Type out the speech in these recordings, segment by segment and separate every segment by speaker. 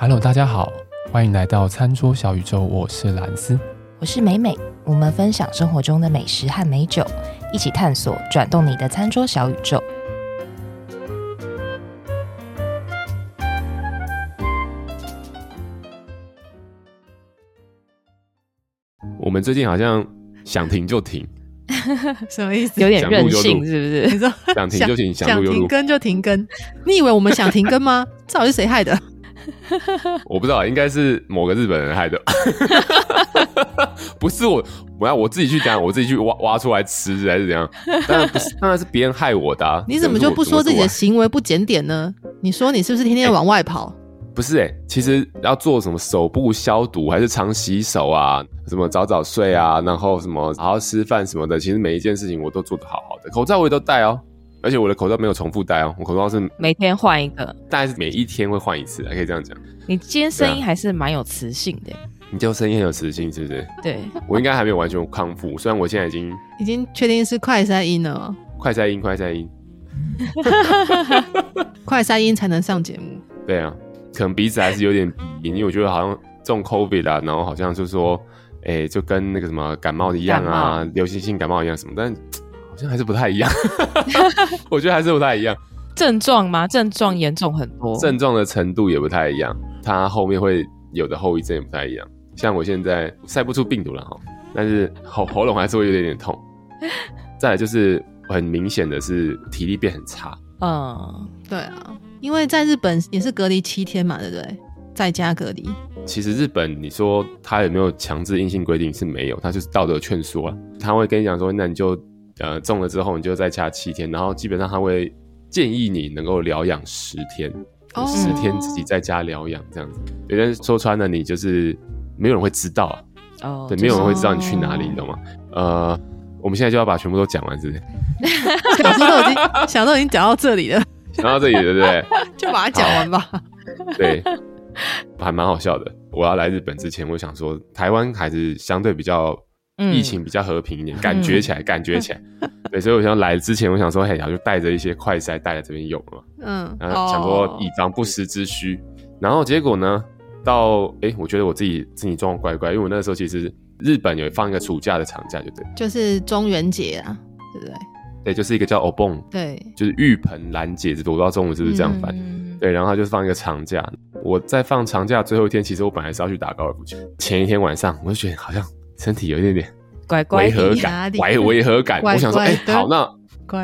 Speaker 1: Hello，大家好，欢迎来到餐桌小宇宙，我是兰斯，
Speaker 2: 我是美美，我们分享生活中的美食和美酒，一起探索转动你的餐桌小宇宙。
Speaker 3: 我们最近好像想停就停，
Speaker 4: 什么意思？
Speaker 2: 有点任性是不是？
Speaker 4: 你说
Speaker 3: 想停就停，想
Speaker 4: 停更就停更。你以为我们想停更吗？这 到底是谁害的？
Speaker 3: 我不知道，应该是某个日本人害的。不是我，我要我自己去讲，我自己去挖挖出来吃还是怎样？当然不是，当然是别人害我的啊。
Speaker 4: 你怎么就不说自己的行为不检点呢？你说你是不是天天往外跑？欸
Speaker 3: 不是哎、欸，其实要做什么手部消毒，还是常洗手啊？什么早早睡啊，然后什么好好吃饭什么的，其实每一件事情我都做得好好的。口罩我也都戴哦，而且我的口罩没有重复戴哦，我口罩是
Speaker 2: 每天换一个，
Speaker 3: 大概是每一天会换一次，还可以这样讲。
Speaker 2: 你今天声音还是蛮有磁性的、啊，
Speaker 3: 你就声音很有磁性，是不是？
Speaker 2: 对，
Speaker 3: 我应该还没有完全康复，虽然我现在已经
Speaker 4: 已经确定是快塞音了，
Speaker 3: 快塞音，快塞音，
Speaker 4: 快塞音才能上节目。
Speaker 3: 对啊。可能鼻子还是有点鼻音，因为我觉得好像中 COVID 啊，然后好像就是说，哎、欸，就跟那个什么感冒一样啊，流行性感冒一样什么，但好像还是不太一样。我觉得还是不太一样。
Speaker 2: 症状吗？症状严重很多，
Speaker 3: 症状的程度也不太一样，它后面会有的后遗症也不太一样。像我现在晒不出病毒了哈，但是喉喉咙还是会有点点痛。再来就是很明显的是体力变很差。
Speaker 4: 嗯，对啊。因为在日本也是隔离七天嘛，对不对？在家隔离。
Speaker 3: 其实日本，你说他有没有强制硬性规定是没有，他就是道德劝说啊。他会跟你讲说，那你就呃中了之后，你就再加七天，然后基本上他会建议你能够疗养十天，十天自己在家疗养这样子。有人说穿了，你就是没有人会知道啊。哦，对，没有人会知道你去哪里，你懂吗？呃，我们现在就要把全部都讲完，是不是？
Speaker 4: 想都已经想都已经讲到这里了。
Speaker 3: 讲到这里，对不对？
Speaker 4: 就把它讲完吧。
Speaker 3: 对，还蛮好笑的。我要来日本之前，我想说，台湾还是相对比较疫情比较和平一点，嗯、感觉起来，感觉起来。对，所以我想来之前，我想说，嘿，然后就带着一些快筛带来这边用了嘛。嗯，然后想说以防不时之需。然后结果呢，到哎、欸，我觉得我自己自己状况怪怪，因为我那个时候其实日本有放一个暑假的长假，就对，
Speaker 4: 就是中元节啊，对不对？
Speaker 3: 对，就是一个叫 Obon，对，就是浴盆兰节，我不知道中文是不是这样翻。嗯、对，然后他就放一个长假。我在放长假最后一天，其实我本来是要去打高尔夫球。前一天晚上，我就觉得好像身体有一点点违和感，违违和感。我想说，哎、欸，好，那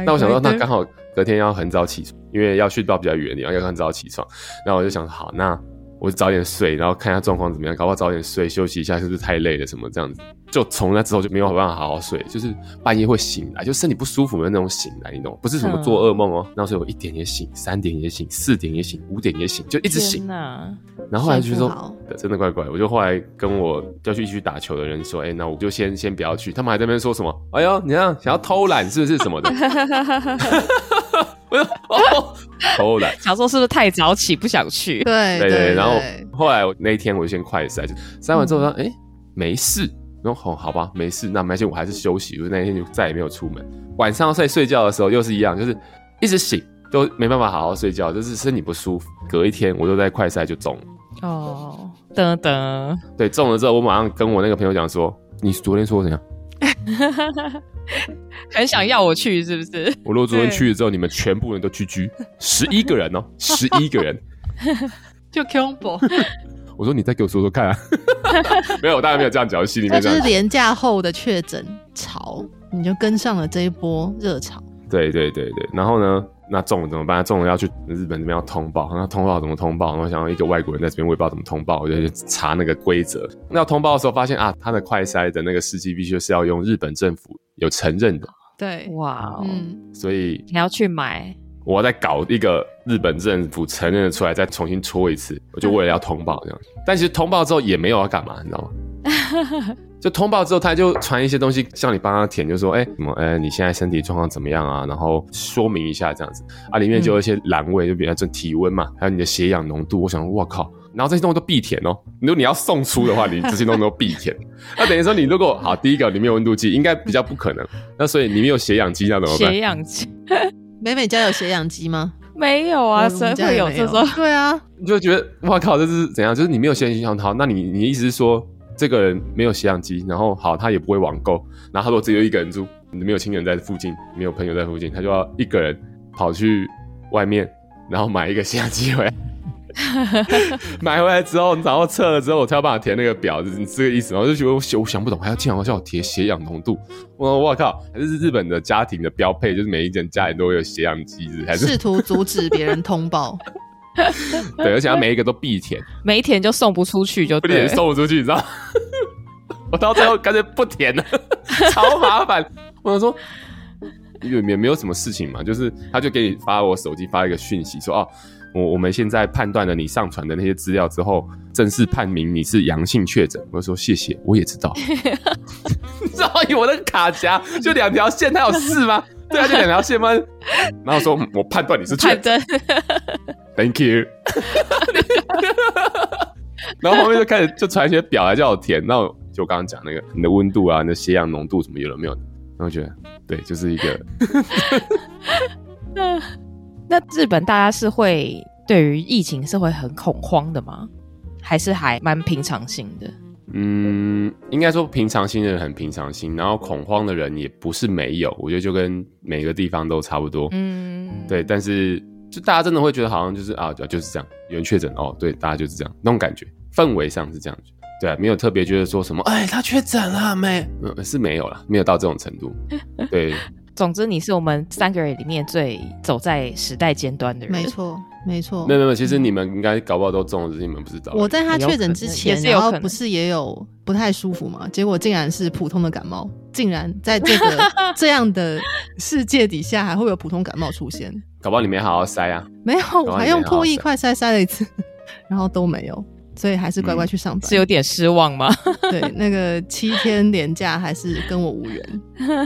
Speaker 3: 那我想说，那刚好隔天要很早起床，因为要去到比较远的地方，要很早起床。然后我就想，好，那。我就早点睡，然后看一下状况怎么样，搞不好早点睡休息一下，是不是太累了什么这样子？就从那之后就没有办法好好睡，就是半夜会醒来，就身体不舒服的那种醒来，你懂？不是什么做噩梦哦。那时候我一点也醒，三点也醒，四点也醒，五点也醒，就一直醒。然后后来就说真的怪怪，我就后来跟我要去一起去打球的人说，哎、欸，那我就先先不要去。他们还在那边说什么？哎呦，你这样想要偷懒是不是什么的？哦，偷懒，
Speaker 2: 想说是不是太早起不想去？
Speaker 4: 对
Speaker 3: 对对，然后后来我那一天我就先快筛，就筛完之后说，哎、欸，没事。然后好吧，没事，那没关系，我还是休息。就那一天就再也没有出门。晚上在睡觉的时候又是一样，就是一直醒，都没办法好好睡觉，就是身体不舒服。隔一天我就在快筛就中了。
Speaker 2: 哦，噔噔，
Speaker 3: 对，中了之后我马上跟我那个朋友讲说，你昨天说怎样？
Speaker 2: 很想要我去是不是？
Speaker 3: 我如果昨天去了之后，你们全部人都居居，十一个人哦，十一个人，
Speaker 4: 就恐怖。
Speaker 3: 我说你再给我说说看啊，没有，我当然没有这样讲，心里面
Speaker 4: 就是廉价后的确诊潮，你就跟上了这一波热潮。
Speaker 3: 对对对对，然后呢？那中了怎么办？中了要去日本这边要通报，那通报怎么通报？然后想要一个外国人在这边，我也不知道怎么通报，我就去查那个规则。那要通报的时候发现啊，他的快筛的那个试剂必须是要用日本政府有承认的。
Speaker 4: 对，哇，
Speaker 3: 嗯，所以
Speaker 2: 你要去买，
Speaker 3: 我要再搞一个日本政府承认的出来，再重新戳一次，我就为了要通报这样。但其实通报之后也没有要干嘛，你知道吗？就通报之后，他就传一些东西，叫你帮他填，就说，哎、欸，什么，哎、欸，你现在身体状况怎么样啊？然后说明一下这样子啊，里面就有一些栏位，就比如说体温嘛，还有你的血氧浓度。我想，我靠，然后这些东西都必填哦。如果你要送出的话，你这些东西都必填。那等于说，你如果好，第一个你没有温度计，应该比较不可能。那所以你没有血氧机，那怎么办？
Speaker 2: 血氧机，
Speaker 4: 美美家有血氧机吗？
Speaker 2: 没有啊，谁会有这种？
Speaker 4: 对啊，
Speaker 3: 你就觉得哇靠，这是怎样？就是你没有血氧机，好，那你你意思是说这个人没有血氧机，然后好，他也不会网购，然后他说只有一个人住，你没有亲人在附近，没有朋友在附近，他就要一个人跑去外面，然后买一个血氧机回来。买回来之后，然后测了之后，我才要帮他填那个表，就是这个意思。我就觉得我想我想不懂，还要经常叫我填血氧浓度。我我靠，还是日本的家庭的标配，就是每一间家里都会有血氧机，还是
Speaker 4: 试图阻止别人通报。
Speaker 3: 对，而且他每一个都必填，
Speaker 2: 没填就送不出去，就
Speaker 3: 不填送不出去，你知道？我到最后干脆不填了，超麻烦。我想说，也也没有什么事情嘛，就是他就给你发我手机发一个讯息说哦。我我们现在判断了你上传的那些资料之后，正式判明你是阳性确诊。我说谢谢，我也知道。你知道我那个卡夹就两条线，它有事吗？对啊，就两条线吗？然后说我判断你是确诊。Thank you。然后后面就开始就传一些表来叫我填。然后就刚刚讲那个你的温度啊，你的血氧浓度什么有了没有？然后我觉得对，就是一个。
Speaker 2: 那日本大家是会对于疫情是会很恐慌的吗？还是还蛮平常心的？
Speaker 3: 嗯，应该说平常心的人很平常心，然后恐慌的人也不是没有。我觉得就跟每个地方都差不多。嗯，对。但是就大家真的会觉得好像就是啊，就是这样，有人确诊哦，对，大家就是这样那种感觉，氛围上是这样子。对啊，没有特别觉得说什么，哎，他确诊了没？嗯，是没有了，没有到这种程度。对。
Speaker 2: 总之，你是我们三个人里面最走在时代尖端的人。
Speaker 4: 没错，没错。
Speaker 3: 没有没有，其实你们应该搞不好都中了，只是你们不知道。
Speaker 4: 我在他确诊之前，然后不是也有不太舒服嘛？结果竟然是普通的感冒，竟然在这个 这样的世界底下，还会有普通感冒出现？
Speaker 3: 搞不好你没好好塞啊？
Speaker 4: 没有，我还用唾液快塞塞了一次，然后都没有。所以还是乖乖去上班，嗯，
Speaker 2: 是有点失望吗？
Speaker 4: 对，那个七天连假还是跟我无缘。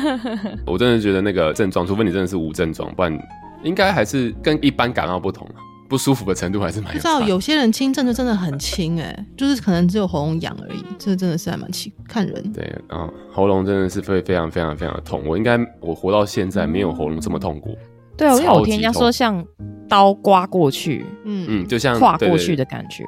Speaker 3: 我真的觉得那个症状，除非你真的是无症状，不然应该还是跟一般感冒不同，不舒服的程度还是蛮。
Speaker 4: 不知道有些人轻症就真的很轻，哎，就是可能只有喉咙痒而已，这真的是还蛮轻，看人。
Speaker 3: 对，然后喉咙真的是会非常非常非常的痛，我应该我活到现在没有喉咙这么痛过。
Speaker 2: 对啊，因为我听人家说像刀刮过去，嗯
Speaker 3: 嗯，就像
Speaker 2: 划过去的感觉。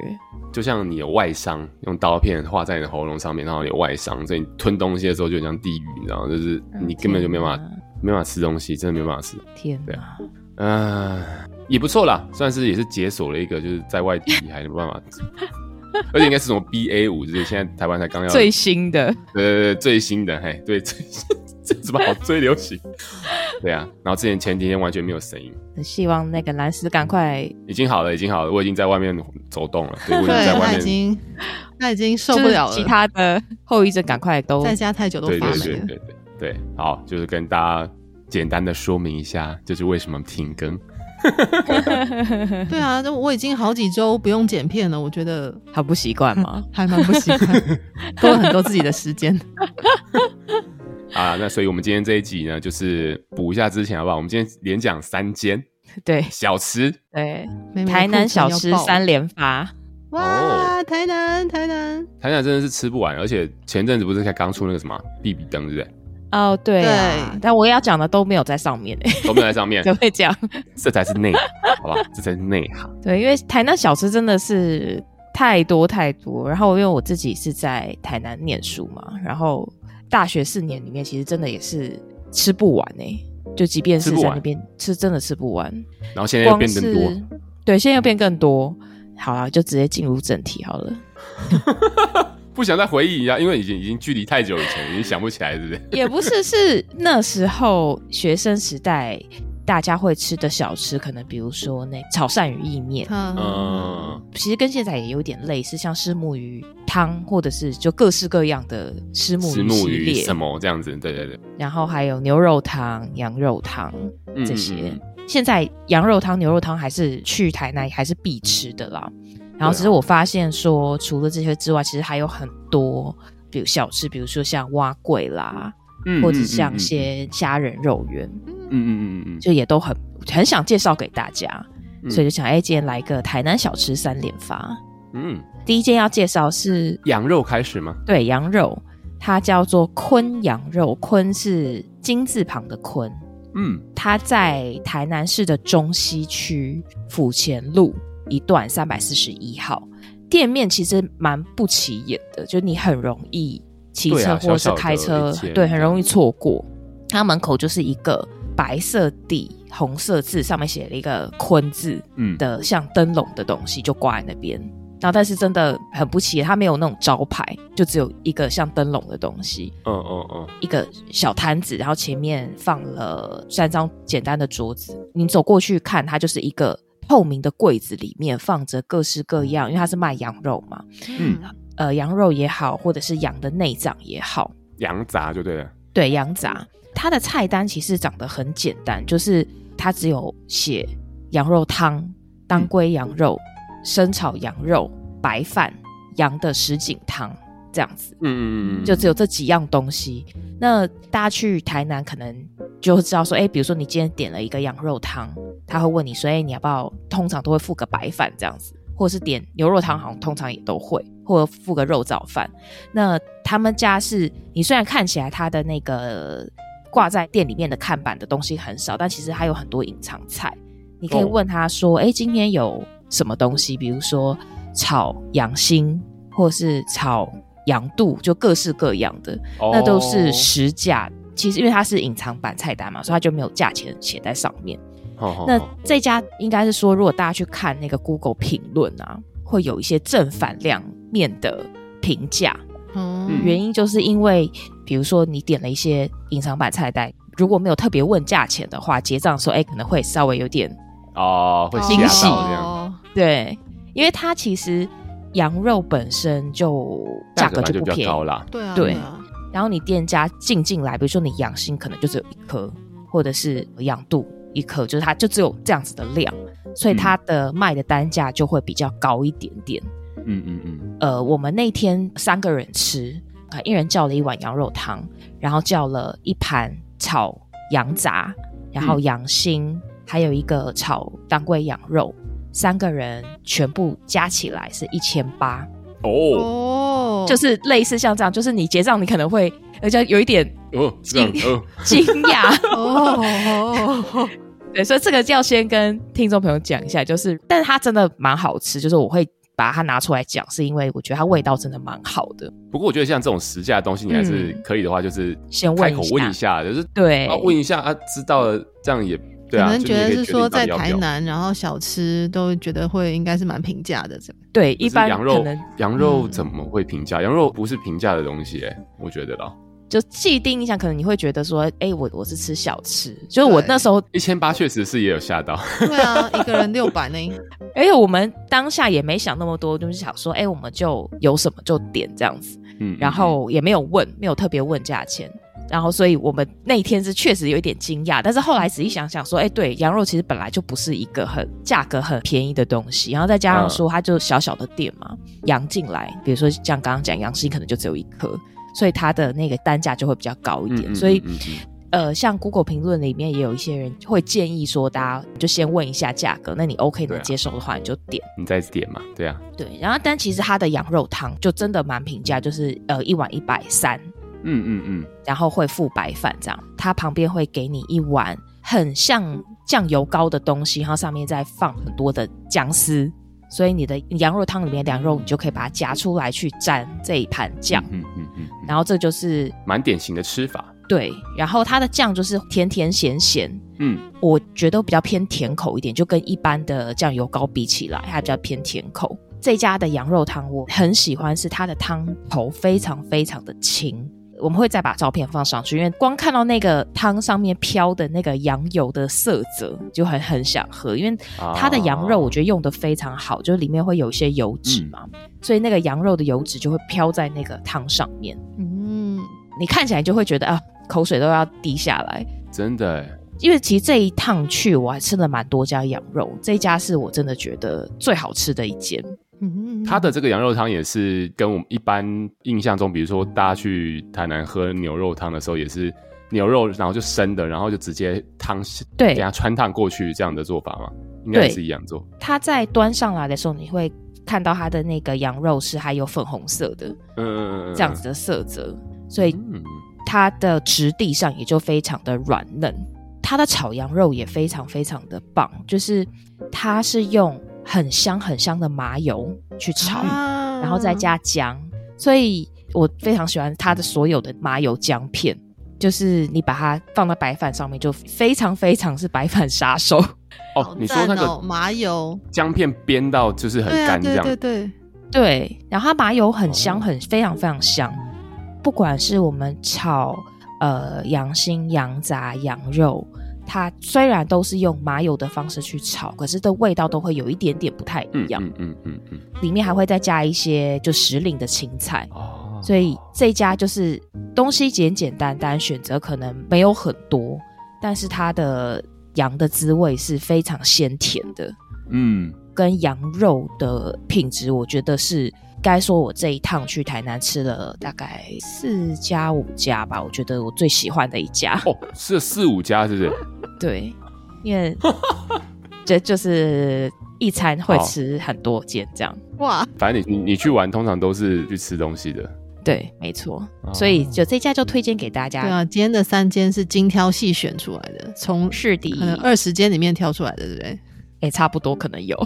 Speaker 3: 就像你有外伤，用刀片划在你的喉咙上面，然后你有外伤，所以你吞东西的时候就很像地狱，你知道吗？就是你根本就没办法，没办法吃东西，真的没办法吃。
Speaker 2: 天，
Speaker 3: 对啊，嗯，也不错啦，算是也是解锁了一个，就是在外地还有办法，而且应该是什么 BA 五，就是现在台湾才刚要
Speaker 2: 最新的，
Speaker 3: 对对对，最新的，嘿，对最新。这怎么好追流行？对啊，然后之前前几天完全没有声音。
Speaker 2: 很希望那个蓝斯赶快。
Speaker 3: 已经好了，已经好了，我已经在外面走动了。对，我已经在外面。
Speaker 4: 他已经，他已经受不了了。
Speaker 2: 其他的后遗症赶快都
Speaker 4: 在家太久都发霉了。
Speaker 3: 对对对对对，对，好，就是跟大家简单的说明一下，就是为什么停更。
Speaker 4: 对啊，我已经好几周不用剪片了，我觉得
Speaker 2: 好不习惯吗？
Speaker 4: 还蛮不习惯，多了很多自己的时间。
Speaker 3: 啊，那所以我们今天这一集呢，就是补一下之前好不好？我们今天连讲三间，
Speaker 2: 对，
Speaker 3: 小吃，
Speaker 2: 对，台南小吃三连发，
Speaker 4: 哇，台南，台南，
Speaker 3: 台南真的是吃不完，而且前阵子不是才刚出那个什么必比登，对不对？
Speaker 2: 哦，对啊，但我要讲的都没有在上面诶，
Speaker 3: 都没有在上面，
Speaker 2: 就会讲，
Speaker 3: 这才是内行，好不好？这才是内行。
Speaker 2: 对，因为台南小吃真的是太多太多，然后因为我自己是在台南念书嘛，然后。大学四年里面，其实真的也是吃不完哎、欸，就即便是在那边吃，真的吃不完。
Speaker 3: 然后现在又变更多，
Speaker 2: 对，现在又变更多。好了，就直接进入正题好了。
Speaker 3: 不想再回忆一下，因为已经已经距离太久以前，已经想不起来，是不是？
Speaker 2: 也不是，是那时候学生时代。大家会吃的小吃，可能比如说那炒鳝鱼意面，嗯，其实跟现在也有点类似，像虱目鱼汤，或者是就各式各样的虱目鱼系列，
Speaker 3: 什么这样子，对对对。
Speaker 2: 然后还有牛肉汤、羊肉汤这些。嗯嗯嗯，现在羊肉汤、牛肉汤还是去台南还是必吃的啦。然后只是我发现说，除了这些之外，其实还有很多，比如小吃，比如说像蛙桂啦。或者像些虾仁肉圆，嗯嗯嗯嗯，就也都很很想介绍给大家，嗯、所以就想哎，今天来个台南小吃三连发。嗯，第一间要介绍是
Speaker 3: 羊肉开始吗？
Speaker 2: 对，羊肉，它叫做坤羊肉，坤是金字旁的坤，
Speaker 3: 嗯，
Speaker 2: 它在台南市的中西区府前路一段三百四十一号。店面其实蛮不起眼的，就你很容易骑车或是开车，对，啊、小小对，很容易错过。它门口就是一个白色底红色字，上面写了一个“坤”字，嗯，的像灯笼的东西就挂在那边。然后，但是真的很不起眼，它没有那种招牌，就只有一个像灯笼的东西。
Speaker 3: 嗯嗯嗯，
Speaker 2: 一个小摊子，然后前面放了三张简单的桌子。你走过去看，它就是一个。透明的柜子里面放着各式各样，因为它是卖羊肉嘛，嗯，呃，羊肉也好，或者是羊的内脏也好，
Speaker 3: 羊杂就对了，
Speaker 2: 对，羊杂。它的菜单其实长得很简单，就是它只有写羊肉汤、当归羊肉、嗯、生炒羊肉、白饭、羊的什锦汤。这样子，嗯嗯嗯，就只有这几样东西。那大家去台南可能就会知道说，哎，比如说你今天点了一个羊肉汤，他会问你说，哎，你要不要？通常都会附个白饭这样子，或者是点牛肉汤，好像通常也都会，或者附个肉燥饭。那他们家是，你虽然看起来他的那个挂在店里面的看板的东西很少，但其实还有很多隐藏菜。你可以问他说，哎，今天有什么东西？比如说炒羊心，或是炒。羊肚就各式各样的，oh. 那都是实价。其实因为它是隐藏版菜单嘛，所以它就没有价钱写在上面。Oh. 那这家应该是说，如果大家去看那个 Google 评论啊，会有一些正反两面的评价。嗯，oh. 原因就是因为，比如说你点了一些隐藏版菜单，如果没有特别问价钱的话，结账的时候，哎，可能会稍微有点
Speaker 3: 哦，oh, 会惊喜这样。
Speaker 2: Oh. 对，因为它其实。羊肉本身就价格就不便宜，
Speaker 4: 对啊，
Speaker 2: 对。然后你店家进进来，比如说你养心可能就只有一颗，或者是养肚一颗，就是它就只有这样子的量，所以它的卖的单价就会比较高一点点。
Speaker 3: 嗯嗯嗯嗯。
Speaker 2: 呃，我们那天三个人吃，啊，一人叫了一碗羊肉汤，然后叫了一盘炒羊杂，然后羊心，嗯、还有一个炒当归羊肉。三个人全部加起来是一千八。
Speaker 3: 哦，
Speaker 2: 就是类似像这样，就是你结账你可能会而且有一点
Speaker 3: 哦惊
Speaker 2: 惊讶。哦，对，所以这个就要先跟听众朋友讲一下，就是，但是它真的蛮好吃，就是我会把它拿出来讲，是因为我觉得它味道真的蛮好的。
Speaker 3: 不过我觉得像这种实价的东西，你还是可以的话，就是先开口问一下，就是
Speaker 2: 对，
Speaker 3: 问一下啊，知道了这样也。
Speaker 4: 对啊可能觉得是说在台南，然后小吃都觉得会应该是蛮平价的，这样。
Speaker 2: 对，一般
Speaker 3: 羊肉羊肉怎么会平价？羊肉不是平价的东西，哎，我觉得啦。
Speaker 2: 就既定印象，可能你会觉得说，哎，我我是吃小吃，就是我那时候
Speaker 3: 一千八确实是也有吓到。
Speaker 4: 对啊，一个人六百呢。
Speaker 2: 而且我们当下也没想那么多，就是想说，哎，我们就有什么就点这样子，嗯，然后也没有问，没有特别问价钱。然后，所以我们那天是确实有一点惊讶，但是后来仔细想想说，哎，对，羊肉其实本来就不是一个很价格很便宜的东西，然后再加上说它就小小的店嘛，羊进来，比如说像刚刚讲羊心可能就只有一颗，所以它的那个单价就会比较高一点。所以，呃，像 Google 评论里面也有一些人会建议说，大家就先问一下价格，那你 OK 能接受的话，你就点，
Speaker 3: 你再点嘛，对啊，
Speaker 2: 对。然后，但其实它的羊肉汤就真的蛮平价，就是呃一碗一百三。
Speaker 3: 嗯嗯嗯，
Speaker 2: 然后会附白饭这样，它旁边会给你一碗很像酱油膏的东西，然后上面再放很多的姜丝，所以你的羊肉汤里面的羊肉你就可以把它夹出来去蘸这一盘酱。嗯嗯嗯，嗯，然后这就是
Speaker 3: 蛮典型的吃法。
Speaker 2: 对，然后它的酱就是甜甜咸咸，嗯，我觉得比较偏甜口一点，就跟一般的酱油膏比起来，它比较偏甜口。这家的羊肉汤我很喜欢，是它的汤头非常非常的清。我们会再把照片放上去，因为光看到那个汤上面飘的那个羊油的色泽，就很很想喝。因为它的羊肉我觉得用的非常好，就是里面会有一些油脂嘛，嗯、所以那个羊肉的油脂就会飘在那个汤上面。嗯，你看起来就会觉得啊，口水都要滴下来。
Speaker 3: 真的，
Speaker 2: 因为其实这一趟去我还吃了蛮多家羊肉，这一家是我真的觉得最好吃的一间。
Speaker 3: 它的这个羊肉汤也是跟我们一般印象中，比如说大家去台南喝牛肉汤的时候，也是牛肉，然后就生的，然后就直接汤对，给它穿烫过去这样的做法嘛，应该也是一样做。
Speaker 2: 它在端上来的时候，你会看到它的那个羊肉是还有粉红色的，嗯，这样子的色泽，所以它的质地上也就非常的软嫩。它的炒羊肉也非常非常的棒，就是它是用很香很香的麻油去炒，啊、然后再加姜，所以我非常喜欢它的所有的麻油姜片。就是你把它放到白饭上面，就非常非常是白饭杀手
Speaker 3: 哦。哦，你说那个
Speaker 4: 麻油
Speaker 3: 姜片煸到就是很干这样，
Speaker 4: 对对对
Speaker 2: 对。然后它麻油很香，很非常非常香。不管是我们炒呃羊心、羊杂、羊肉，它虽然都是用麻油的方式去炒，可是的味道都会有一点点不太一样。嗯嗯嗯嗯，里面还会再加一些就时令的青菜。哦。所以这家就是东西简简单单，选择可能没有很多，但是它的羊的滋味是非常鲜甜的。嗯，跟羊肉的品质，我觉得是该说我这一趟去台南吃了大概四家五家吧，我觉得我最喜欢的一家。
Speaker 3: 哦，是四五家，是不是？
Speaker 2: 对，因为这就是一餐会吃很多间这样。
Speaker 4: 哇，
Speaker 3: 反正你你你去玩，通常都是去吃东西的。
Speaker 2: 对，没错，所以就这家就推荐给大家。
Speaker 4: 对啊，今天的三间是精挑细选出来的，从
Speaker 2: 是的，
Speaker 4: 可能二十间里面挑出来的，对不对？
Speaker 2: 哎，差不多可能有。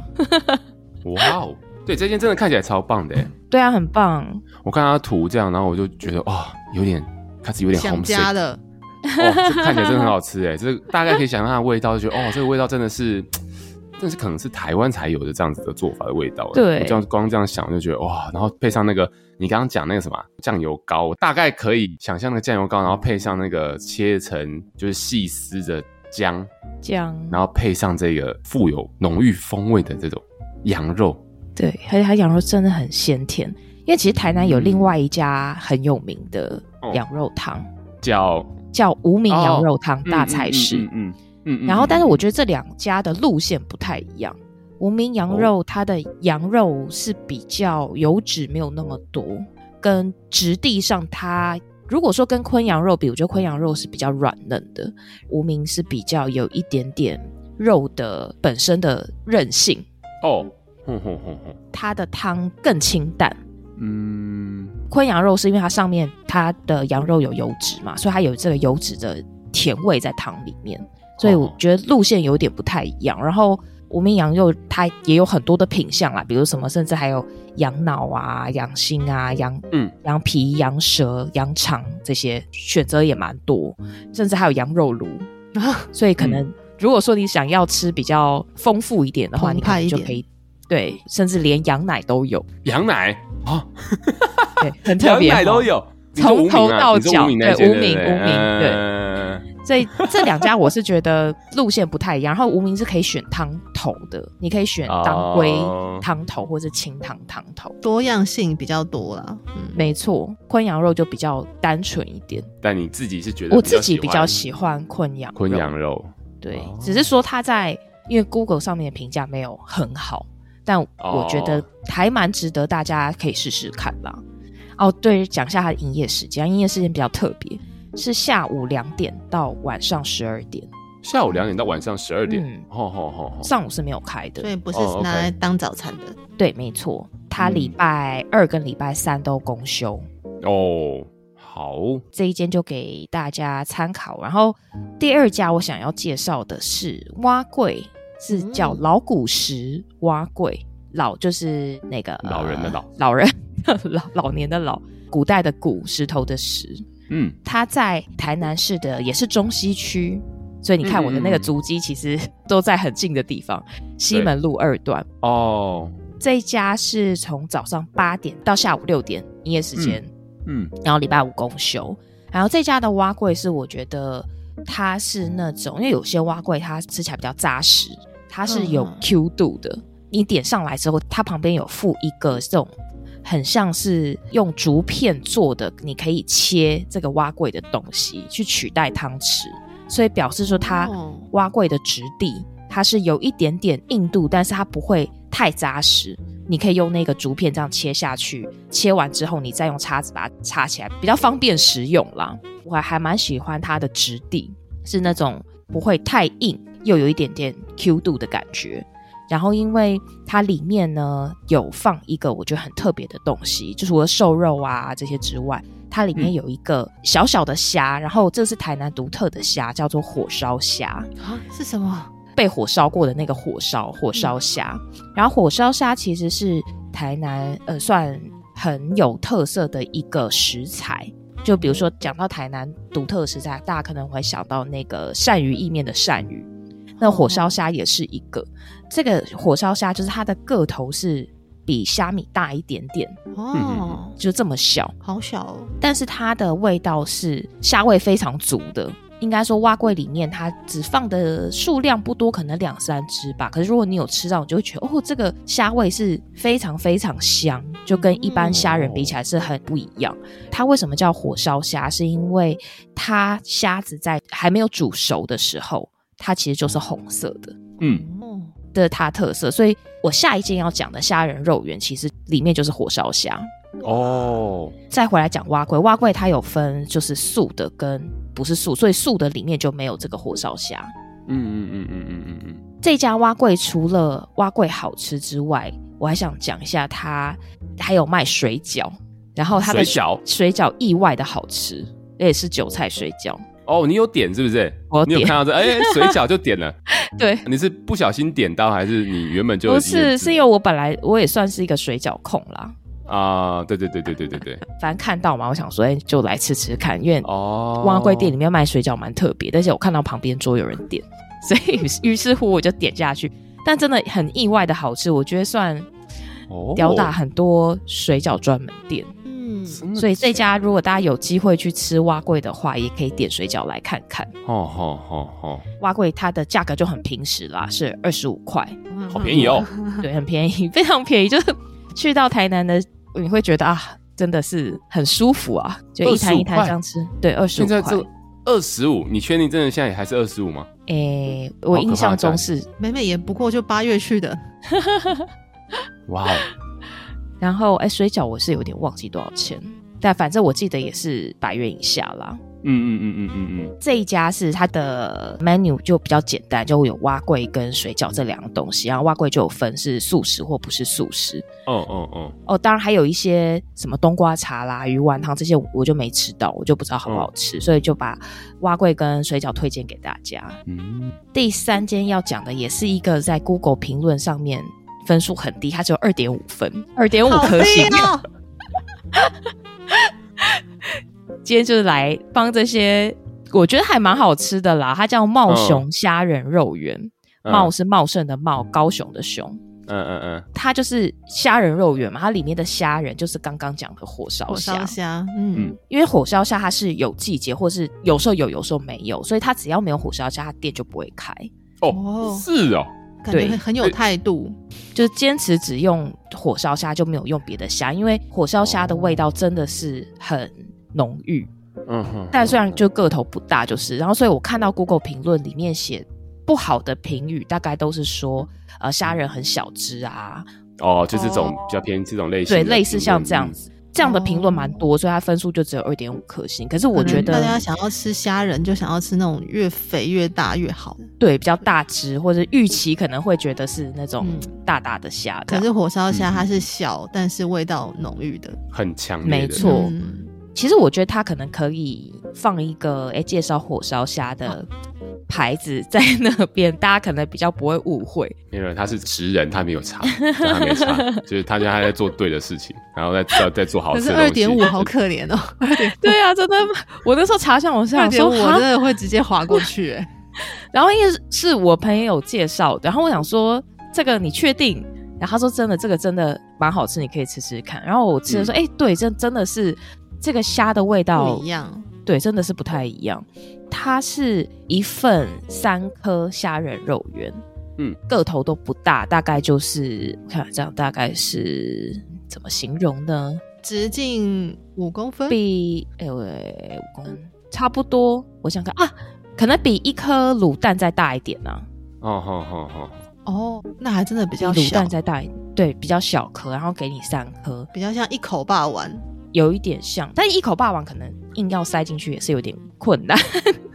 Speaker 3: 哇哦，对，这件真的看起来超棒的。
Speaker 2: 对啊，很棒。
Speaker 3: 我看它图这样，然后我就觉得哇，有点开始有点红家
Speaker 4: 的。
Speaker 3: 哦，这看起来真的很好吃哎，这大概可以想象它的味道，就觉得哦，这个味道真的是。这是可能是台湾才有的这样子的做法的味道。
Speaker 2: 对，
Speaker 3: 这样光这样想就觉得哇，然后配上那个你刚刚讲那个什么酱油膏，大概可以想象那个酱油膏，然后配上那个切成就是细丝的姜
Speaker 2: 姜，
Speaker 3: 然后配上这个富有浓郁风味的这种羊肉。
Speaker 2: 对，而且它羊肉真的很鲜甜。因为其实台南有另外一家很有名的羊肉汤，嗯、
Speaker 3: 叫
Speaker 2: 叫无名羊肉汤大菜市。嗯嗯嗯，然后，但是我觉得这两家的路线不太一样。无名羊肉，它的羊肉是比较油脂没有那么多，跟质地上它，如果说跟昆羊肉比，我觉得昆羊肉是比较软嫩的，无名是比较有一点点肉的本身的韧性。哦，哼哼哼哼，它的汤更清淡。嗯，昆羊肉是因为它上面它的羊肉有油脂嘛，所以它有这个油脂的甜味在汤里面。所以我觉得路线有点不太一样，然后无名羊肉它也有很多的品相啦，比如什么，甚至还有羊脑啊、羊心啊、羊嗯、羊皮、羊舌、羊肠这些选择也蛮多，甚至还有羊肉炉。所以可能如果说你想要吃比较丰富一点的话，你可以就可以对，甚至连羊奶都有。
Speaker 3: 羊奶？啊，
Speaker 2: 对，很特别，
Speaker 3: 羊奶都有，
Speaker 2: 从头到脚，对，无名无名，对。所以这两家我是觉得路线不太一样，然后无名是可以选汤头的，你可以选当归汤头或者清汤汤头，
Speaker 4: 多样性比较多啦。
Speaker 2: 嗯，没错，昆羊肉就比较单纯一点。
Speaker 3: 但你自己是觉得？
Speaker 2: 我自己比较喜欢昆羊
Speaker 3: 昆羊肉，
Speaker 2: 对，只是说它在因为 Google 上面的评价没有很好，但我觉得还蛮值得大家可以试试看啦。哦，对，讲一下它的营业时间，营业时间比较特别。是下午两点到晚上十二点。
Speaker 3: 下午两点到晚上十二点，嗯，好好好，
Speaker 2: 上午是没有开的，
Speaker 4: 所以不是拿来当早餐的。
Speaker 2: Oh, okay. 对，没错，他礼拜二跟礼拜三都公休。
Speaker 3: 哦，oh, 好，
Speaker 2: 这一间就给大家参考。然后第二家我想要介绍的是蛙柜，是叫老古石蛙柜，老就是那个
Speaker 3: 老人的老，呃、
Speaker 2: 老人 老老年的老，古代的古，石头的石。嗯，他在台南市的也是中西区，所以你看我的那个足迹其实都在很近的地方，嗯、西门路二段哦。这一家是从早上八点到下午六点营业时间，嗯，嗯然后礼拜五公休。然后这家的蛙柜是我觉得它是那种，因为有些蛙柜它吃起来比较扎实，它是有 Q 度的。嗯、你点上来之后，它旁边有附一个这种。很像是用竹片做的，你可以切这个挖柜的东西去取代汤匙，所以表示说它挖柜的质地它是有一点点硬度，但是它不会太扎实。你可以用那个竹片这样切下去，切完之后你再用叉子把它插起来，比较方便食用啦。我还还蛮喜欢它的质地，是那种不会太硬，又有一点点 Q 度的感觉。然后，因为它里面呢有放一个我觉得很特别的东西，就除了瘦肉啊这些之外，它里面有一个小小的虾，然后这是台南独特的虾，叫做火烧虾啊，
Speaker 4: 是什么？
Speaker 2: 被火烧过的那个火烧火烧虾，然后火烧虾其实是台南呃算很有特色的一个食材。就比如说讲到台南独特的食材，大家可能会想到那个鳝鱼意面的鳝鱼，那火烧虾也是一个。这个火烧虾就是它的个头是比虾米大一点点哦，就这么小，
Speaker 4: 好小哦。
Speaker 2: 但是它的味道是虾味非常足的。应该说，蛙柜里面它只放的数量不多，可能两三只吧。可是如果你有吃到，你就会觉得哦，这个虾味是非常非常香，就跟一般虾仁比起来是很不一样。它为什么叫火烧虾？是因为它虾子在还没有煮熟的时候，它其实就是红色的。嗯，这是它特色。所以我下一件要讲的虾仁肉圆，其实里面就是火烧虾。哦，再回来讲蛙柜，蛙柜它有分就是素的跟不是素，所以素的里面就没有这个火烧虾。嗯嗯嗯嗯嗯嗯嗯。这家蛙柜除了蛙柜好吃之外，我还想讲一下它还有卖水饺，然后它的水饺水饺意外的好吃，也是韭菜水饺。
Speaker 3: 哦，你有点是不是？
Speaker 2: 我点
Speaker 3: 你有看到这？哎、欸，水饺就点了。
Speaker 2: 对，
Speaker 3: 你是不小心点到，还是你原本就
Speaker 2: 不是？是因为我本来我也算是一个水饺控啦。
Speaker 3: 啊，对对对对对对对，
Speaker 2: 反正看到嘛，我想说，哎，就来吃吃看，因为哦，碗粿店里面卖水饺蛮特别，而且我看到旁边桌有人点，所以 于是乎我就点下去，但真的很意外的好吃，我觉得算吊打很多水饺专门店，嗯，所以这家如果大家有机会去吃碗粿的话，也可以点水饺来看看。哦哦哦哦，碗粿它的价格就很平实啦，是二十五块，
Speaker 3: 好便宜哦，
Speaker 2: 对，很便宜，非常便宜，就是去到台南的。你会觉得啊，真的是很舒服啊，就一摊一摊这样吃，对，二十五块。现在这
Speaker 3: 二十五，你确定真的现在还是二十五吗？
Speaker 2: 诶、欸，我印象中是，
Speaker 4: 美美也不过就八月去的。
Speaker 3: 哇！
Speaker 2: 然后哎、欸，水饺我是有点忘记多少钱，但反正我记得也是百元以下啦。嗯嗯嗯嗯嗯嗯，这一家是它的 menu 就比较简单，就会有碗粿跟水饺这两个东西，然后碗粿就有分是素食或不是素食。哦哦哦哦，当然还有一些什么冬瓜茶啦、鱼丸汤这些，我就没吃到，我就不知道好不好吃，哦、所以就把碗粿跟水饺推荐给大家。嗯，第三间要讲的也是一个在 Google 评论上面分数很低，它只有二点五分，二点五颗星。今天就是来帮这些，我觉得还蛮好吃的啦。它叫茂雄虾仁肉圆，嗯、茂是茂盛的茂，高雄的雄。嗯嗯嗯，它就是虾仁肉圆嘛，它里面的虾仁就是刚刚讲的火烧虾。火烧虾，嗯，因为火烧虾它是有季节，或是有时候有，有时候没有，所以它只要没有火烧虾，它店就不会开。
Speaker 3: 哦，是哦，
Speaker 4: 对，很有态度，
Speaker 2: 就是坚持只用火烧虾，就没有用别的虾，因为火烧虾的味道真的是很。浓郁，嗯哼，但虽然就个头不大，就是，然后所以我看到 Google 评论里面写不好的评语，大概都是说，呃，虾仁很小只啊，
Speaker 3: 哦，就是这种比较偏这种类型，
Speaker 2: 对，类似像这样子，这样的评论蛮多，所以它分数就只有二点五颗星。可是我觉得
Speaker 4: 大家想要吃虾仁，就想要吃那种越肥越大越好，
Speaker 2: 对，比较大只，或者预期可能会觉得是那种大大的虾，
Speaker 4: 可是火烧虾它是小，但是味道浓郁的，
Speaker 3: 很强烈，
Speaker 2: 没错。其实我觉得它可能可以放一个哎，介绍火烧虾的牌子在那边，大家可能比较不会误会。
Speaker 3: 因为他是职人，他没有差，他没差，就是他家还在做对的事情，然后在在在做好事。可是
Speaker 4: 二点五好可怜哦，
Speaker 2: 对啊，真的，我那时候查一下，我是想说，
Speaker 4: 我真的会直接划过去哎。
Speaker 2: 然后因为是我朋友介绍，然后我想说这个你确定？然后他说真的，这个真的蛮好吃，你可以吃吃看。然后我吃的说，哎、嗯，对，真真的是。这个虾的味道
Speaker 4: 不一样，
Speaker 2: 对，真的是不太一样。它是一份三颗虾仁肉圆，嗯，个头都不大，大概就是我看这样，大概是怎么形容呢？
Speaker 4: 直径五公分，
Speaker 2: 比哎喂五公分差不多。我想看啊，可能比一颗卤蛋再大一点呢、啊。
Speaker 3: 哦，好好好，
Speaker 4: 哦，那还真的比较
Speaker 2: 卤蛋再大一点，对，比较小颗，然后给你三颗，
Speaker 4: 比较像一口霸王。
Speaker 2: 有一点像，但一口霸王可能硬要塞进去也是有点困难。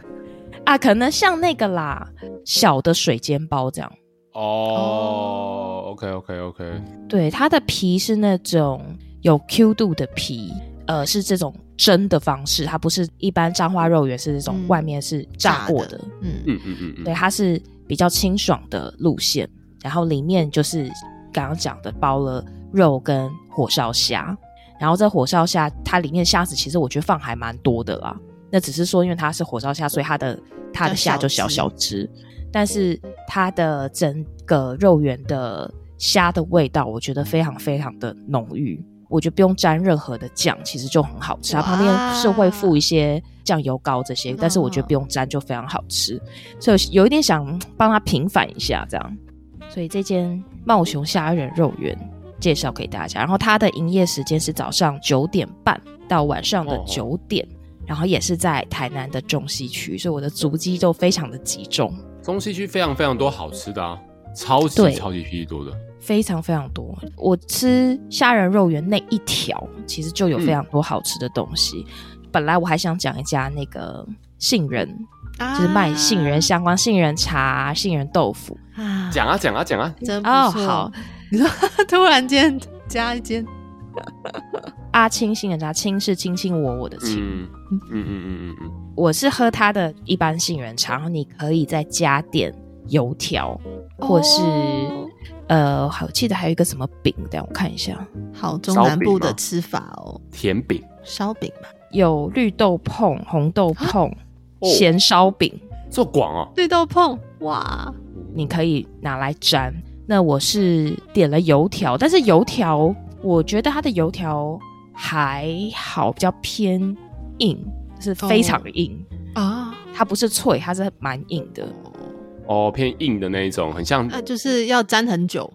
Speaker 2: 啊，可能像那个啦，小的水煎包这样。
Speaker 3: 哦，OK OK OK，
Speaker 2: 对，它的皮是那种有 Q 度的皮，呃，是这种蒸的方式，它不是一般彰化肉圆是这种外面是炸过的，
Speaker 3: 嗯嗯嗯嗯，
Speaker 2: 对，它是比较清爽的路线，然后里面就是刚刚讲的包了肉跟火烧虾，然后在火烧虾它里面虾子其实我觉得放还蛮多的啦，那只是说因为它是火烧虾，所以它的它的虾就小小只，但是它的整个肉圆的虾的味道，我觉得非常非常的浓郁。我觉得不用沾任何的酱，其实就很好吃。它旁边是会附一些酱油膏这些，但是我觉得不用沾就非常好吃。所以有一点想帮它平反一下，这样。所以这间茂雄虾仁肉圆介绍给大家。然后它的营业时间是早上九点半到晚上的九点，哦、然后也是在台南的中西区，所以我的足迹就非常的集中。
Speaker 3: 中西区非常非常多好吃的啊，超级超级霹雳多的。
Speaker 2: 非常非常多，我吃虾仁肉圆那一条，其实就有非常多好吃的东西。嗯、本来我还想讲一家那个杏仁，啊、就是卖杏仁相关杏仁茶、杏仁豆腐
Speaker 3: 啊。讲啊讲啊讲啊，
Speaker 4: 真不错。哦、好，你 说突然间加一间
Speaker 2: 阿青杏仁茶，青是卿卿我我的青。嗯嗯嗯嗯嗯嗯，我是喝它的一般杏仁茶，然后你可以再加点油条，或是。哦呃，好，我记得还有一个什么饼，等我看一下。
Speaker 4: 好，中南部的吃法哦，
Speaker 3: 甜饼、
Speaker 4: 烧饼嘛，
Speaker 2: 有绿豆椪、红豆椪、咸烧饼，
Speaker 3: 做广哦。
Speaker 4: 绿豆椪，哇，
Speaker 2: 你可以拿来沾。那我是点了油条，但是油条，我觉得它的油条还好，比较偏硬，是非常硬啊。Oh. 它不是脆，它是蛮硬的。
Speaker 3: 哦，偏硬的那一种，很像，
Speaker 4: 那就是要粘很久。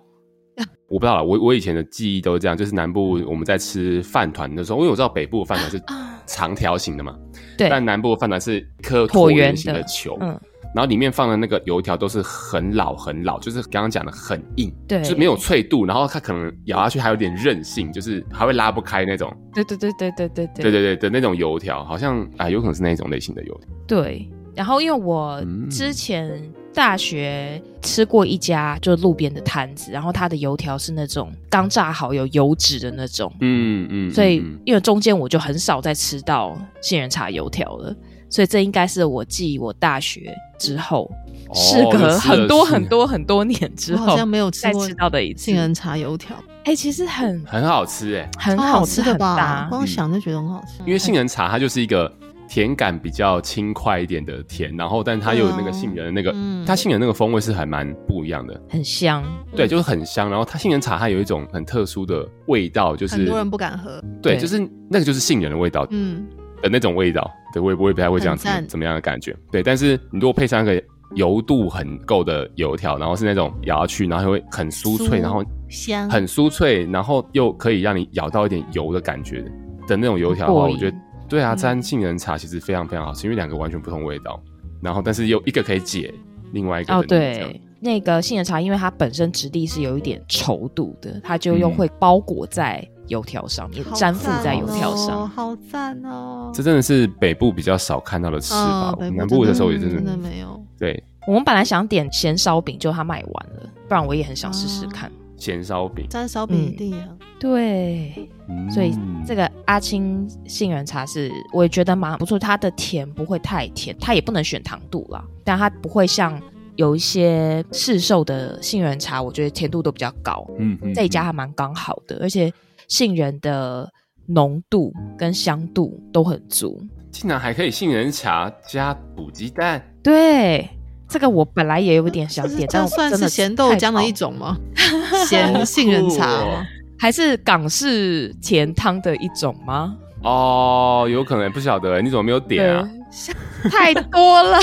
Speaker 3: 我不知道了，我我以前的记忆都是这样，就是南部我们在吃饭团的时候，因为我知道北部的饭团是长条形的嘛，对，但南部的饭团是一颗椭圆形的球，嗯，然后里面放的那个油条都是很老很老，就是刚刚讲的很硬，对，就是没有脆度，然后它可能咬下去还有点韧性，就是还会拉不开那种，
Speaker 2: 对对对对对对对
Speaker 3: 对对对的那种油条，好像啊，有可能是那种类型的油条，
Speaker 2: 对。然后因为我之前大学吃过一家就是路边的摊子，然后它的油条是那种刚炸好有油脂的那种，嗯嗯，所以因为中间我就很少再吃到杏仁茶油条了，所以这应该是我继我大学之后，事隔很多很多很多年之后，
Speaker 4: 好像没有吃
Speaker 2: 过吃到的一次
Speaker 4: 杏仁茶油条。
Speaker 2: 哎，其实很
Speaker 3: 很好吃哎，
Speaker 2: 很好吃的吧？
Speaker 4: 光想就觉得很好吃，
Speaker 3: 因为杏仁茶它就是一个。甜感比较轻快一点的甜，然后但它又有那个杏仁的那个，嗯、它杏仁那个风味是还蛮不一样的，
Speaker 2: 很香。
Speaker 3: 对，就是很香。然后它杏仁茶它有一种很特殊的味道，就是
Speaker 4: 很多人不敢喝。
Speaker 3: 对，对就是那个就是杏仁的味道，嗯，的那种味道。对，我也不会不太会这样子怎么样的感觉。对，但是你如果配上一个油度很够的油条，然后是那种咬下去，然后会很酥脆，酥然后香，很酥脆，然后又可以让你咬到一点油的感觉的那种油条的话，我觉得。对啊，沾杏仁茶其实非常非常好吃，因为两个完全不同味道，然后但是又一个可以解另外一个。哦，
Speaker 2: 对，那个杏仁茶，因为它本身质地是有一点稠度的，它就又会包裹在油条上面，粘附在油条上，
Speaker 4: 好赞哦！
Speaker 3: 这真的是北部比较少看到的吃法，哦、南部的时候也真的，
Speaker 4: 真的没有。
Speaker 3: 对，
Speaker 2: 我们本来想点咸烧饼，就它卖完了，不然我也很想试试看。哦
Speaker 3: 咸烧饼，
Speaker 4: 沾烧饼一定要、嗯、
Speaker 2: 对，嗯、所以这个阿青杏仁茶是我也觉得蛮不错，它的甜不会太甜，它也不能选糖度啦，但它不会像有一些市售的杏仁茶，我觉得甜度都比较高，嗯，嗯，这一家还蛮刚好的，而且杏仁的浓度跟香度都很足，
Speaker 3: 竟然还可以杏仁茶加补鸡蛋，
Speaker 2: 对。这个我本来也有点想点，
Speaker 4: 这算是咸豆浆的一种吗？咸杏仁茶吗？
Speaker 2: 还是港式甜汤的一种吗？
Speaker 3: 哦，有可能不晓得，你怎么没有点啊？
Speaker 2: 太多了。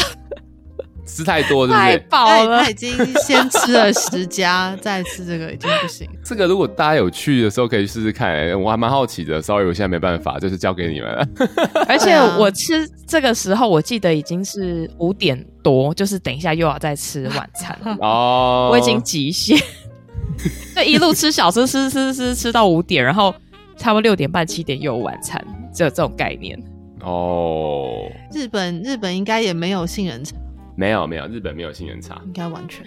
Speaker 3: 吃太多，是不是？
Speaker 2: 太饱了，
Speaker 4: 他已经先吃了十家，再吃这个已经不行。
Speaker 3: 这个如果大家有去的时候可以试试看，欸，我还蛮好奇的。Sorry，我现在没办法，就是交给你们了。
Speaker 2: 而且我吃这个时候，我记得已经是五点多，就是等一下又要再吃晚餐哦。我已经极限，就一路吃小吃，吃吃吃吃到五点，然后差不多六点半七点又有晚餐，就这种概念
Speaker 3: 哦。
Speaker 4: 日本日本应该也没有杏仁茶。
Speaker 3: 没有没有，日本没有杏仁茶，
Speaker 4: 应该完全。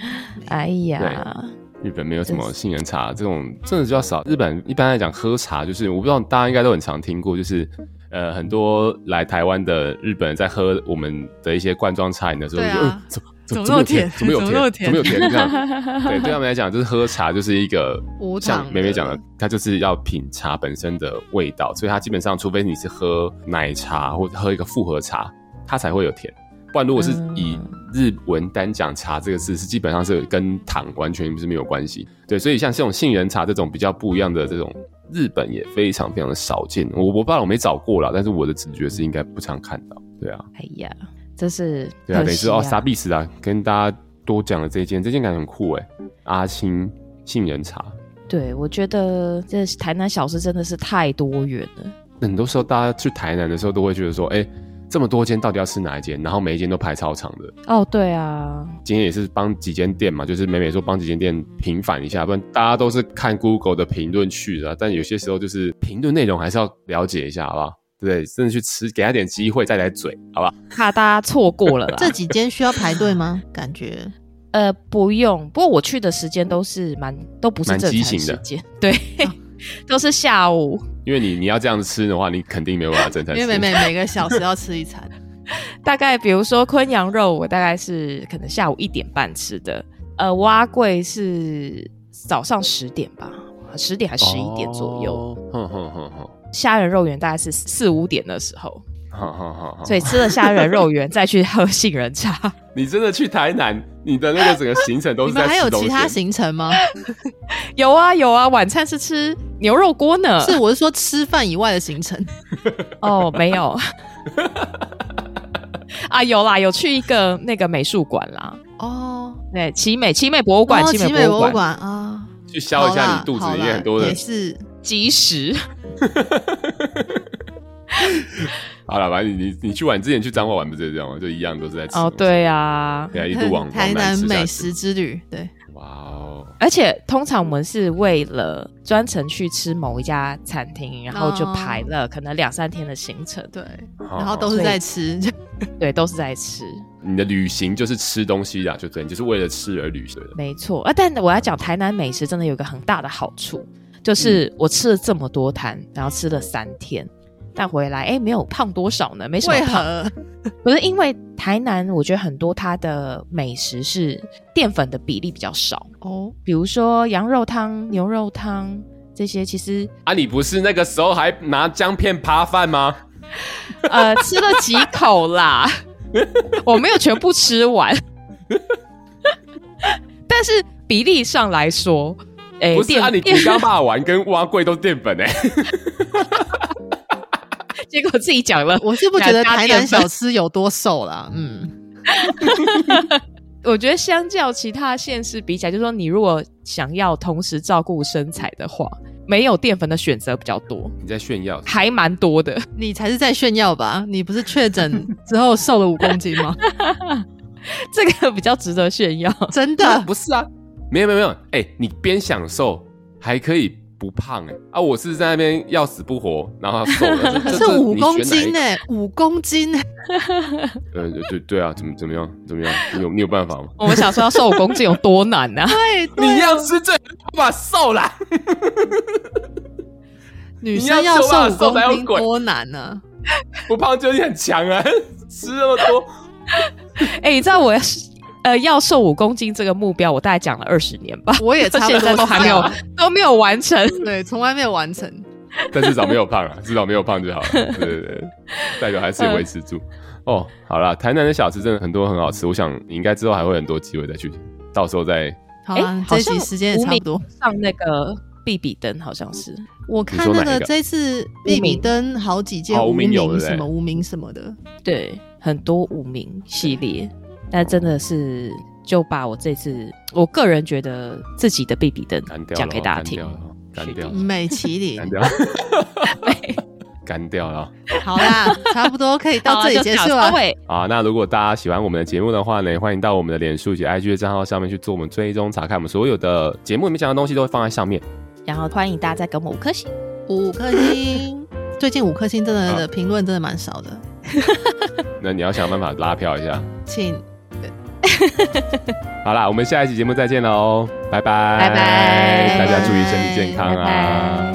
Speaker 2: 哎呀，
Speaker 3: 日本没有什么杏仁茶这种，真的比较少。日本一般来讲喝茶，就是我不知道大家应该都很常听过，就是呃，很多来台湾的日本人在喝我们的一些罐装茶饮的时候，就说、啊呃、怎么怎么有甜？怎么有甜？怎么有甜？这样 对，对他们来讲，就是喝茶就是一个像梅梅讲的，他就是要品茶本身的味道，所以它基本上，除非你是喝奶茶或者喝一个复合茶，它才会有甜。不然，如果是以日文单讲茶这个字，是基本上是跟糖完全不是没有关系。对，所以像这种杏仁茶这种比较不一样的这种，日本也非常非常的少见。我我不知道我没找过啦，但是我的直觉是应该不常看到。对啊，
Speaker 2: 哎呀，这是
Speaker 3: 对啊，等于是哦，萨比斯啊，跟大家多讲了这件，这件感觉很酷哎，阿青杏仁茶。
Speaker 2: 对，我觉得这台南小吃真的是太多元了。
Speaker 3: 很多时候大家去台南的时候，都会觉得说，哎。这么多间到底要吃哪一间？然后每一间都排超长的。
Speaker 2: 哦，对啊，
Speaker 3: 今天也是帮几间店嘛，就是美美说帮几间店平反一下，不然大家都是看 Google 的评论去的。但有些时候就是评论内容还是要了解一下，好不好？对？甚至去吃，给他点机会再来嘴，好不好？
Speaker 2: 怕大家错过了啦。
Speaker 4: 这几间需要排队吗？感觉
Speaker 2: 呃不用，不过我去的时间都是蛮都不是正常时间，对。哦 都是下午，
Speaker 3: 因为你你要这样子吃的话，你肯定没有办法正餐吃。
Speaker 4: 因为每每每个小时要吃一餐，
Speaker 2: 大概比如说昆羊肉，我大概是可能下午一点半吃的。呃，蛙桂是早上十点吧，十点还是十一点左右。哼哼哼哼。虾仁肉圆大概是四五点的时候。好好好，所以吃了虾仁肉圆，再去喝杏仁茶。
Speaker 3: 你真的去台南？你的那个整个行程都 是在吃东西？
Speaker 4: 还有其他行程吗？
Speaker 2: 有啊有啊，晚餐是吃牛肉锅呢。
Speaker 4: 是，我是说吃饭以外的行程。
Speaker 2: 哦，没有。啊，有啦，有去一个那个美术馆啦。哦，对，奇美奇美博物馆，奇美博物馆啊，
Speaker 3: 去消一下你肚子里面很多的，
Speaker 4: 也是
Speaker 2: 积食。
Speaker 3: 好了，反正你你你去玩之前去彰化玩不是这样吗？就一样都是在吃
Speaker 2: 哦，对呀，
Speaker 3: 对啊，一路往
Speaker 4: 台南美食之旅，对，
Speaker 3: 哇哦！
Speaker 2: 而且通常我们是为了专程去吃某一家餐厅，然后就排了可能两三天的行程，
Speaker 4: 对，然后都是在吃，
Speaker 2: 对，都是在吃。
Speaker 3: 你的旅行就是吃东西呀，就对，就是为了吃而旅行。
Speaker 2: 没错啊，但我要讲台南美食真的有一个很大的好处，就是我吃了这么多摊，然后吃了三天。带回来，哎、欸，没有胖多少呢？没什么胖。不是因为台南，我觉得很多它的美食是淀粉的比例比较少哦。比如说羊肉汤、牛肉汤这些，其实
Speaker 3: 啊，你不是那个时候还拿姜片扒饭吗？
Speaker 2: 呃，吃了几口啦，我没有全部吃完。但是比例上来说，哎、欸，
Speaker 3: 不是啊，你你刚骂完跟蛙贵都淀粉哎、欸。
Speaker 2: 结果自己讲了，
Speaker 4: 我是不觉得台南小吃有多瘦啦。嗯，
Speaker 2: 我觉得相较其他县市比起来，就是说你如果想要同时照顾身材的话，没有淀粉的选择比较多。
Speaker 3: 你在炫耀？
Speaker 2: 还蛮多的。
Speaker 4: 你才是在炫耀吧？你不是确诊之后瘦了五公斤吗？
Speaker 2: 这个比较值得炫耀，
Speaker 4: 真的
Speaker 3: 不是啊？没有没有没有，哎、欸，你边享受还可以。不胖哎、欸、啊！我是在那边要死不活，然后瘦了，
Speaker 4: 可是五公斤哎、欸，五公斤哎、
Speaker 3: 欸。呃，对对啊，怎么怎么样？怎么样？你有你有办法吗？
Speaker 2: 我们想说要瘦五公斤有多难呢、啊？
Speaker 4: 对，对、啊，
Speaker 3: 你要吃这把瘦啦。
Speaker 4: 女生要瘦五公斤多难呢、啊？
Speaker 3: 不胖就很强啊！吃那么多，
Speaker 2: 哎、欸，你知道我要是。呃，要瘦五公斤这个目标，我大概讲了二十年吧。
Speaker 4: 我也差不多，
Speaker 2: 现在都还没有都没有完成。
Speaker 4: 对，从来没有完成。
Speaker 3: 但至少没有胖啊，至少没有胖就好了。对对对，代表还是维持住。呃、哦，好啦，台南的小吃真的很多很好吃。我想你应该之后还会很多机会再去，到时候再。
Speaker 4: 好啊，这集时间也差不多。
Speaker 2: 上那个比比登好像是，
Speaker 4: 我看那个这次比比登好几件无名什么无名什么的，
Speaker 2: 对，很多无名系列。但真的是就把我这次我个人觉得自己的必比登讲给大家听，
Speaker 3: 干掉，
Speaker 4: 美其里
Speaker 3: 干掉，干掉了。
Speaker 4: 好啦，差不多可以到这里结束了。
Speaker 3: 好，那如果大家喜欢我们的节目的话呢，欢迎到我们的脸书及 IG 的账号上面去做我们追踪查看，我们所有的节目里面讲的东西都会放在上面。
Speaker 2: 然后欢迎大家再给我们五颗星，
Speaker 4: 五颗星。最近五颗星真的的评论真的蛮少的。
Speaker 3: 那你要想办法拉票一下，
Speaker 4: 请。
Speaker 3: 好啦我们下一期节目再见喽拜拜。大家注意身体健康啊。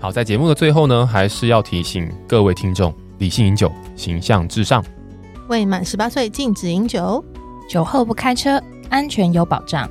Speaker 3: 好在节目的最后呢还是要提醒各位听众理性饮酒形象至上。
Speaker 4: 未满十八岁禁止饮酒。
Speaker 2: 酒后不开车安全有保障。